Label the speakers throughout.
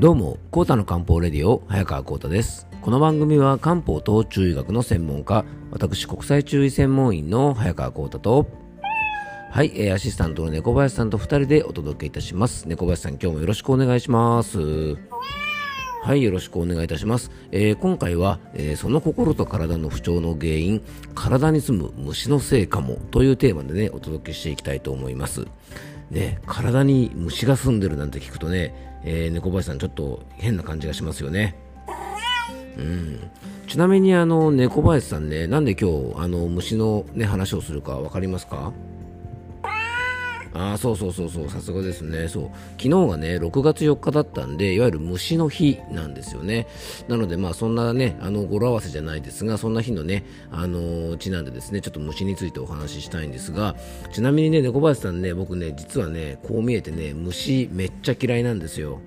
Speaker 1: どうも、コータの漢方レディオ、早川コータです。この番組は漢方と中医学の専門家、私国際中医専門員の早川コータと、はい、えーアシスタントの猫林さんと二人でお届けいたします。猫林さん、今日もよろしくお願いします。はい、よろしくお願いいたします。えー今回は、えーその心と体の不調の原因、体に住む虫のせいかもというテーマでね、お届けしていきたいと思います。ね、体に虫が住んでるなんて聞くとね、えー猫林さんちょっと変な感じがしますよね。うん。ちなみにあの、猫林さんね、なんで今日、あの、虫のね、話をするか分かりますか？ああそうそうそうそうさすがですね。そう。昨日がね6月4日だったんでいわゆる虫の日なんですよね。なのでまあそんなねあの語呂合わせじゃないですがそんな日のねあのーちなんでですねちょっと虫についてお話ししたいんですがちなみにね猫林さんね僕ね実はねこう見えてね虫めっちゃ嫌いなんですよ。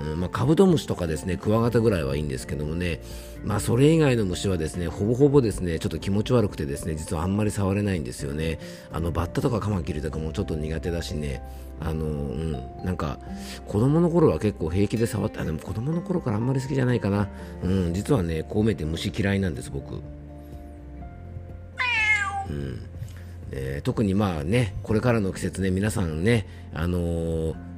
Speaker 1: うんまあ、カブトムシとかですねクワガタぐらいはいいんですけどもね、まあ、それ以外の虫はですねほぼほぼですねちょっと気持ち悪くてですね実はあんまり触れないんですよね。あのバッタとかカマキリとかもちょっと苦手だしねあのうんなんか子供の頃は結構平気で触ってあでも子供の頃からあんまり好きじゃないかな。うん実はねこう見えて虫嫌いなんです僕。うん。えー特にまあねこれからの季節ね皆さんねあのー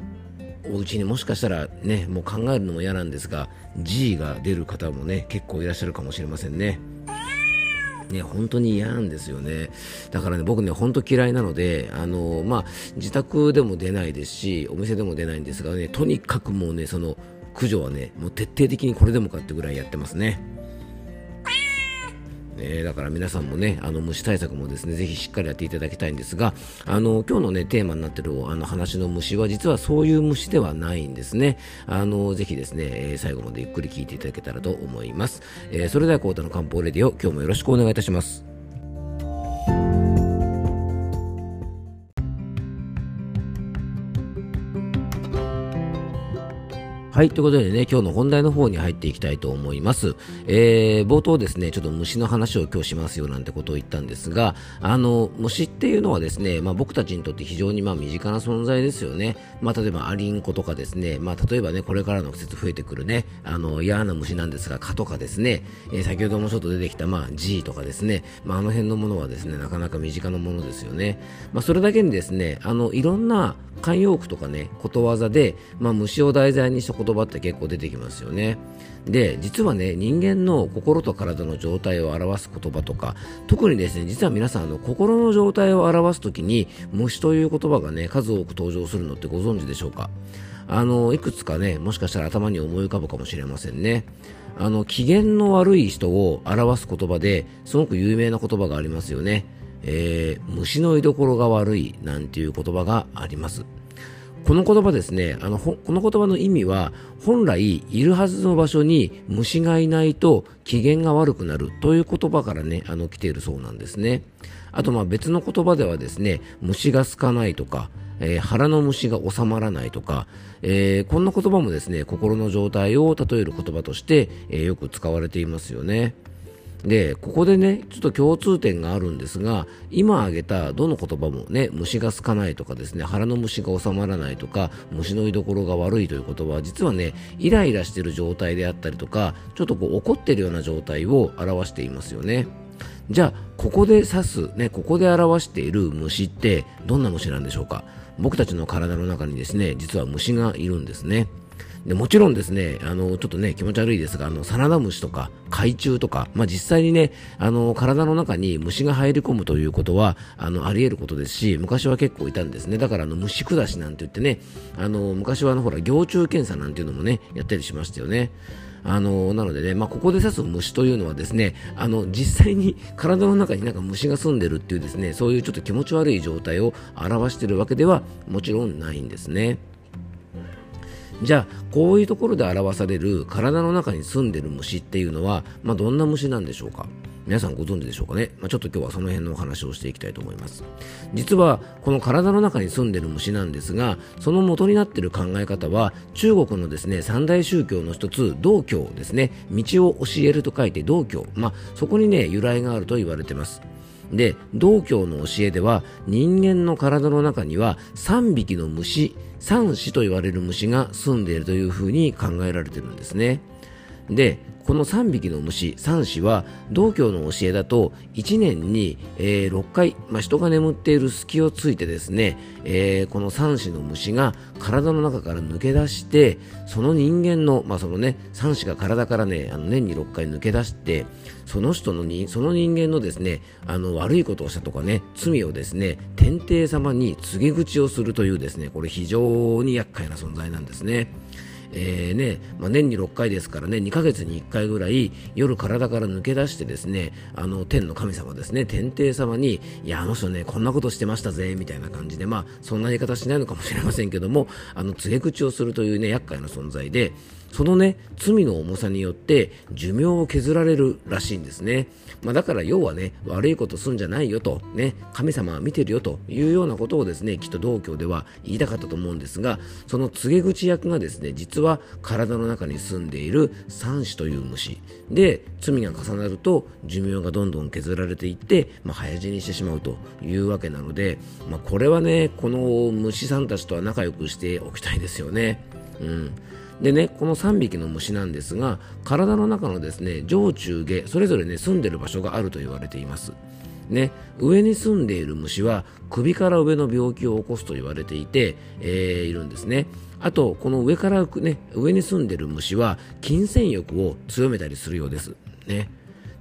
Speaker 1: お家にもしかしたらねもう考えるのも嫌なんですが G が出る方もね結構いらっしゃるかもしれませんね。ね、本当に嫌なんですよね。だからね、僕ね、本当嫌いなので、あのまあ、自宅でも出ないですし、お店でも出ないんですがね、とにかくもうね、その、駆除はね、もう徹底的にこれでもかってぐらいやってますね。ね、だから皆さんもね、あの虫対策もですね、ぜひしっかりやっていただきたいんですが、あの今日のねテーマになってるあの話の虫は実はそういう虫ではないんですね。あのぜひですね、えー最後までゆっくり聞いていただけたらと思います。えーそれではコータの漢方レディオ今日もよろしくお願いいたします。はい、ということでね、今日の本題の方に入っていきたいと思います。えー、冒頭ですね、ちょっと虫の話を今日しますよなんてことを言ったんですが、あの、虫っていうのはですね、まあ僕たちにとって非常にまあ身近な存在ですよね。まあ例えばアリンコとかですね、まあ例えばね、これからの季節増えてくるね、あの、嫌な虫なんですが、蚊とかですね、えー先ほどもちょっと出てきたまあ G とかですね、まああの辺のものはですね、なかなか身近なものですよね。まあそれだけにですね、あの、いろんな慣用句とかね、ことわざで、まあ虫を題材にした言葉って結構出てきますよね。で、実はね、人間の心と体の状態を表す言葉とか、特にですね、実は皆さん、あの、心の状態を表すときに、虫という言葉がね、数多く登場するのってご存知でしょうか？あの、いくつかね、もしかしたら頭に思い浮かぶかもしれませんね。あの、機嫌の悪い人を表す言葉で、すごく有名な言葉がありますよね。えー、虫の居所が悪いなんていう言葉があります。この言葉ですね、あの、この言葉の意味は、本来いるはずの場所に虫がいないと機嫌が悪くなるという言葉からね、あの、来ているそうなんですね。あと、まあ別の言葉ではですね、虫が空かないとか、えー腹の虫が収まらないとか、えーこんな言葉もですね、心の状態を例える言葉として、えーよく使われていますよね。で、ここでね、ちょっと共通点があるんですが、今挙げたどの言葉もね、虫が空かないとかですね、腹の虫が収まらないとか、虫の居所が悪いという言葉は、実はね、イライラしている状態であったりとか、ちょっとこう怒っているような状態を表していますよね。じゃあ、ここで指す、ね、ここで表している虫ってどんな虫なんでしょうか？僕たちの体の中にですね、実は虫がいるんですね。でもちろんですね、あの、ちょっとね、気持ち悪いですが、あの、サナダムシとか、海中とか、まあ、実際にね、あの、体の中に虫が入り込むということは、あの、あり得ることですし、昔は結構いたんですね。だから、あの、虫下しなんて言ってね、あの、昔はあの、ほら、行虫検査なんていうのもね、やったりしましたよね。あの、なのでね、まあ、ここで指す虫というのはですね、あの、実際に体の中になんか虫が住んでるっていうですね、そういうちょっと気持ち悪い状態を表しているわけではもちろんないんですね。じゃあこういうところで表される体の中に住んでる虫っていうのは、まあ、どんな虫なんでしょうか？皆さんご存知でしょうかね、まあ、ちょっと今日はその辺のお話をしていきたいと思います。実はこの体の中に住んでる虫なんですがその元になっている考え方は中国のですね三大宗教の一つ道教ですね。道を教えると書いて道教。まあそこにね由来があると言われてます。で道教の教えでは人間の体の中には3匹の虫三子と言われる虫が住んでいるというふうに考えられているんですね。でこの3匹の虫、3子は道教の教えだと1年に、えー、6回、まあ、人が眠っている隙をついてですね、えー、この3子の虫が体の中から抜け出してその人間の、まあ、そのね3子が体からねあの年に6回抜け出してその人のにその人間のですねあの悪いことをしたとかね罪をですね天帝様に告げ口をするというですねこれ非常に厄介な存在なんですね。えーねまあ、年に6回ですからね2ヶ月に1回ぐらい夜体から抜け出してですねあの天の神様ですね天帝様にいやあの人ねこんなことしてましたぜみたいな感じでまあそんな言い方しないのかもしれませんけどもあの告げ口をするというね厄介な存在でそのね、罪の重さによって寿命を削られるらしいんですね。まあ、だから要はね、悪いことすんじゃないよと、ね、神様は見てるよというようなことをですね、きっと道教では言いたかったと思うんですが、その告げ口役がですね、実は体の中に住んでいる三子という虫。で、罪が重なると寿命がどんどん削られていって、まあ、早死にしてしまうというわけなので、まあ、これはね、この虫さんたちとは仲良くしておきたいですよね。うん。でね、この3匹の虫なんですが、体の中のですね、上中下、それぞれね、住んでる場所があると言われています。ね、上に住んでいる虫は首から上の病気を起こすと言われていて、えー、いるんですね。あと、この上から、ね、上に住んでいる虫は金銭欲を強めたりするようです。ね。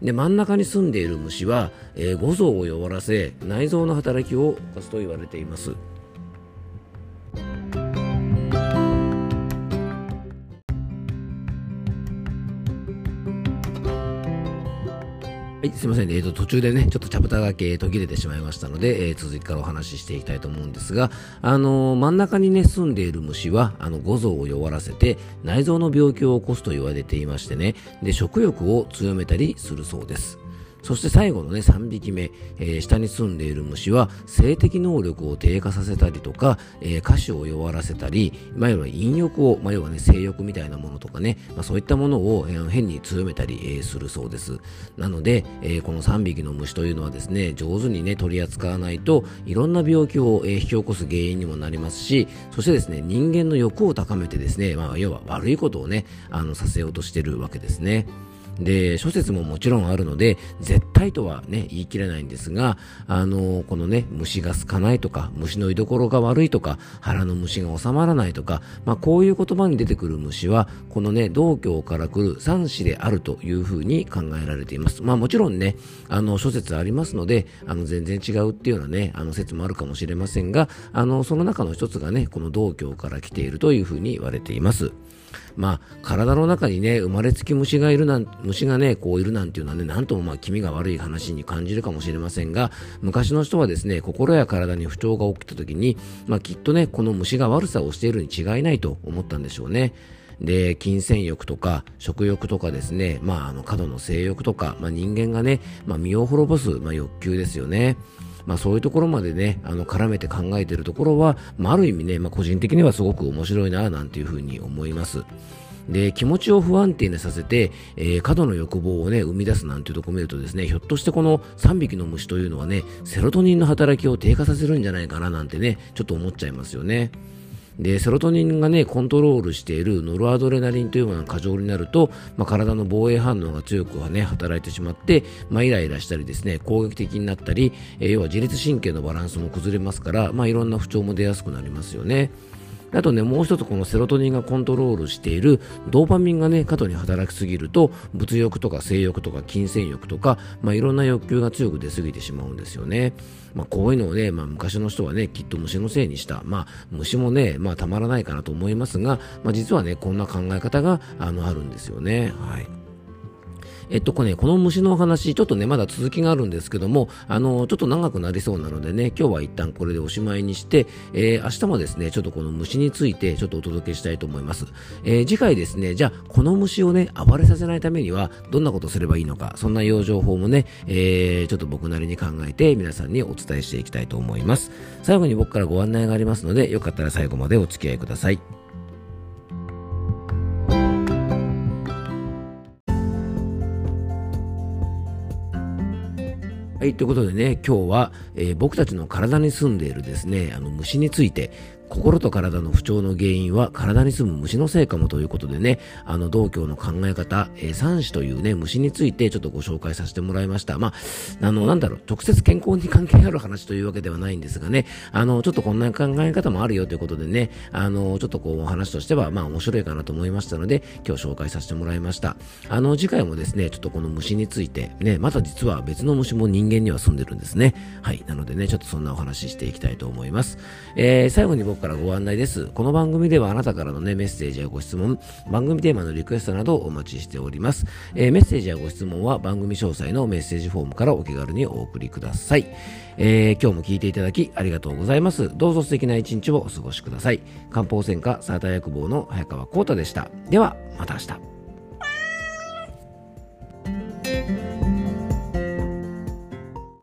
Speaker 1: で、真ん中に住んでいる虫は、えー、五臓を弱らせ、内臓の働きを起こすと言われています。はい、すいません、ね、えーと、途中でね、ちょっとチャプターだけ途切れてしまいましたので、えー、続きからお話ししていきたいと思うんですが、あのー、真ん中にね、住んでいる虫は、あの、五臓を弱らせて、内臓の病気を起こすと言われていましてね、で、食欲を強めたりするそうです。そして最後のね、3匹目、えー、下に住んでいる虫は、性的能力を低下させたりとか、えー、歌詞を弱らせたり、まあ、要は陰欲を、まあ、要はね、性欲みたいなものとかね、まあ、そういったものを、えー、変に強めたり、えー、するそうです。なので、えー、この3匹の虫というのはですね、上手にね、取り扱わないと、いろんな病気を、えー、引き起こす原因にもなりますし、そしてですね、人間の欲を高めてですね、まあ、要は悪いことをね、あの、させようとしてるわけですね。で、諸説ももちろんあるので、絶対とはね、言い切れないんですが、あの、このね、虫が好かないとか、虫の居所が悪いとか、腹の虫が収まらないとか、まあ、こういう言葉に出てくる虫は、このね、道教から来る三子であるというふうに考えられています。まあ、もちろんね、あの、諸説ありますので、あの、全然違うっていうようなね、あの、説もあるかもしれませんが、あの、その中の一つがね、この道教から来ているというふうに言われています。まあ、体の中にね、生まれつき虫がいるなん、虫がね、こういるなんていうのはね、なんともまあ気味が悪い話に感じるかもしれませんが、昔の人はですね、心や体に不調が起きた時に、まあきっとね、この虫が悪さをしているに違いないと思ったんでしょうね。で、金銭欲とか、食欲とかですね、まあ、あの、過度の性欲とか、まあ、人間がね、まあ、身を滅ぼす、まあ、欲求ですよね。まあ、そういうところまでね、あの、絡めて考えてるところは、まあ、ある意味ね、まあ、個人的にはすごく面白いな、なんていうふうに思います。で、気持ちを不安定にさせて、えー、過度の欲望をね、生み出すなんていうところを見るとですね、ひょっとしてこの3匹の虫というのはね、セロトニンの働きを低下させるんじゃないかななんてね、ちょっと思っちゃいますよね。で、セロトニンがね、コントロールしているノルアドレナリンというものが過剰になると、まあ、体の防衛反応が強くはね、働いてしまって、まあ、イライラしたりですね、攻撃的になったり、えー、要は自律神経のバランスも崩れますから、まあ、いろんな不調も出やすくなりますよね。あとね、もう一つこのセロトニンがコントロールしているドーパミンがね、過度に働きすぎると、物欲とか性欲とか金銭欲とか、まあ、いろんな欲求が強く出すぎてしまうんですよね。まあ、こういうのをね、まあ、昔の人はね、きっと虫のせいにした。まあ、虫もね、まあ、たまらないかなと思いますが、まあ、実はね、こんな考え方が、あの、あるんですよね。はい。えっと、これね、この虫のお話、ちょっとね、まだ続きがあるんですけども、あの、ちょっと長くなりそうなのでね、今日は一旦これでおしまいにして、えー、明日もですね、ちょっとこの虫についてちょっとお届けしたいと思います。えー、次回ですね、じゃあ、この虫をね、暴れさせないためには、どんなことすればいいのか、そんな養生法もね、えー、ちょっと僕なりに考えて、皆さんにお伝えしていきたいと思います。最後に僕からご案内がありますので、よかったら最後までお付き合いください。はい、ということでね、今日は、えー、僕たちの体に住んでいるですね、あの虫について、心と体の不調の原因は体に住む虫のせいかもということでね、あの、道教の考え方、えー、三種というね、虫についてちょっとご紹介させてもらいました。まあ、あの、なんだろう、直接健康に関係ある話というわけではないんですがね、あの、ちょっとこんな考え方もあるよということでね、あの、ちょっとこう、お話としては、まあ、面白いかなと思いましたので、今日紹介させてもらいました。あの、次回もですね、ちょっとこの虫について、ね、また実は別の虫も人間には住んでるんですね。はい。なのでね、ちょっとそんなお話ししていきたいと思います。えー、最後に僕からご案内です。。この番組ではあなたからのね、メッセージやご質問、番組テーマのリクエストなどをお待ちしております。えー、メッセージやご質問は番組詳細のメッセージフォームからお気軽にお送りください。えー、今日も聞いていただきありがとうございます。どうぞ素敵な一日をお過ごしください。漢方専科サーター薬房の早川幸太でした。では、また明日。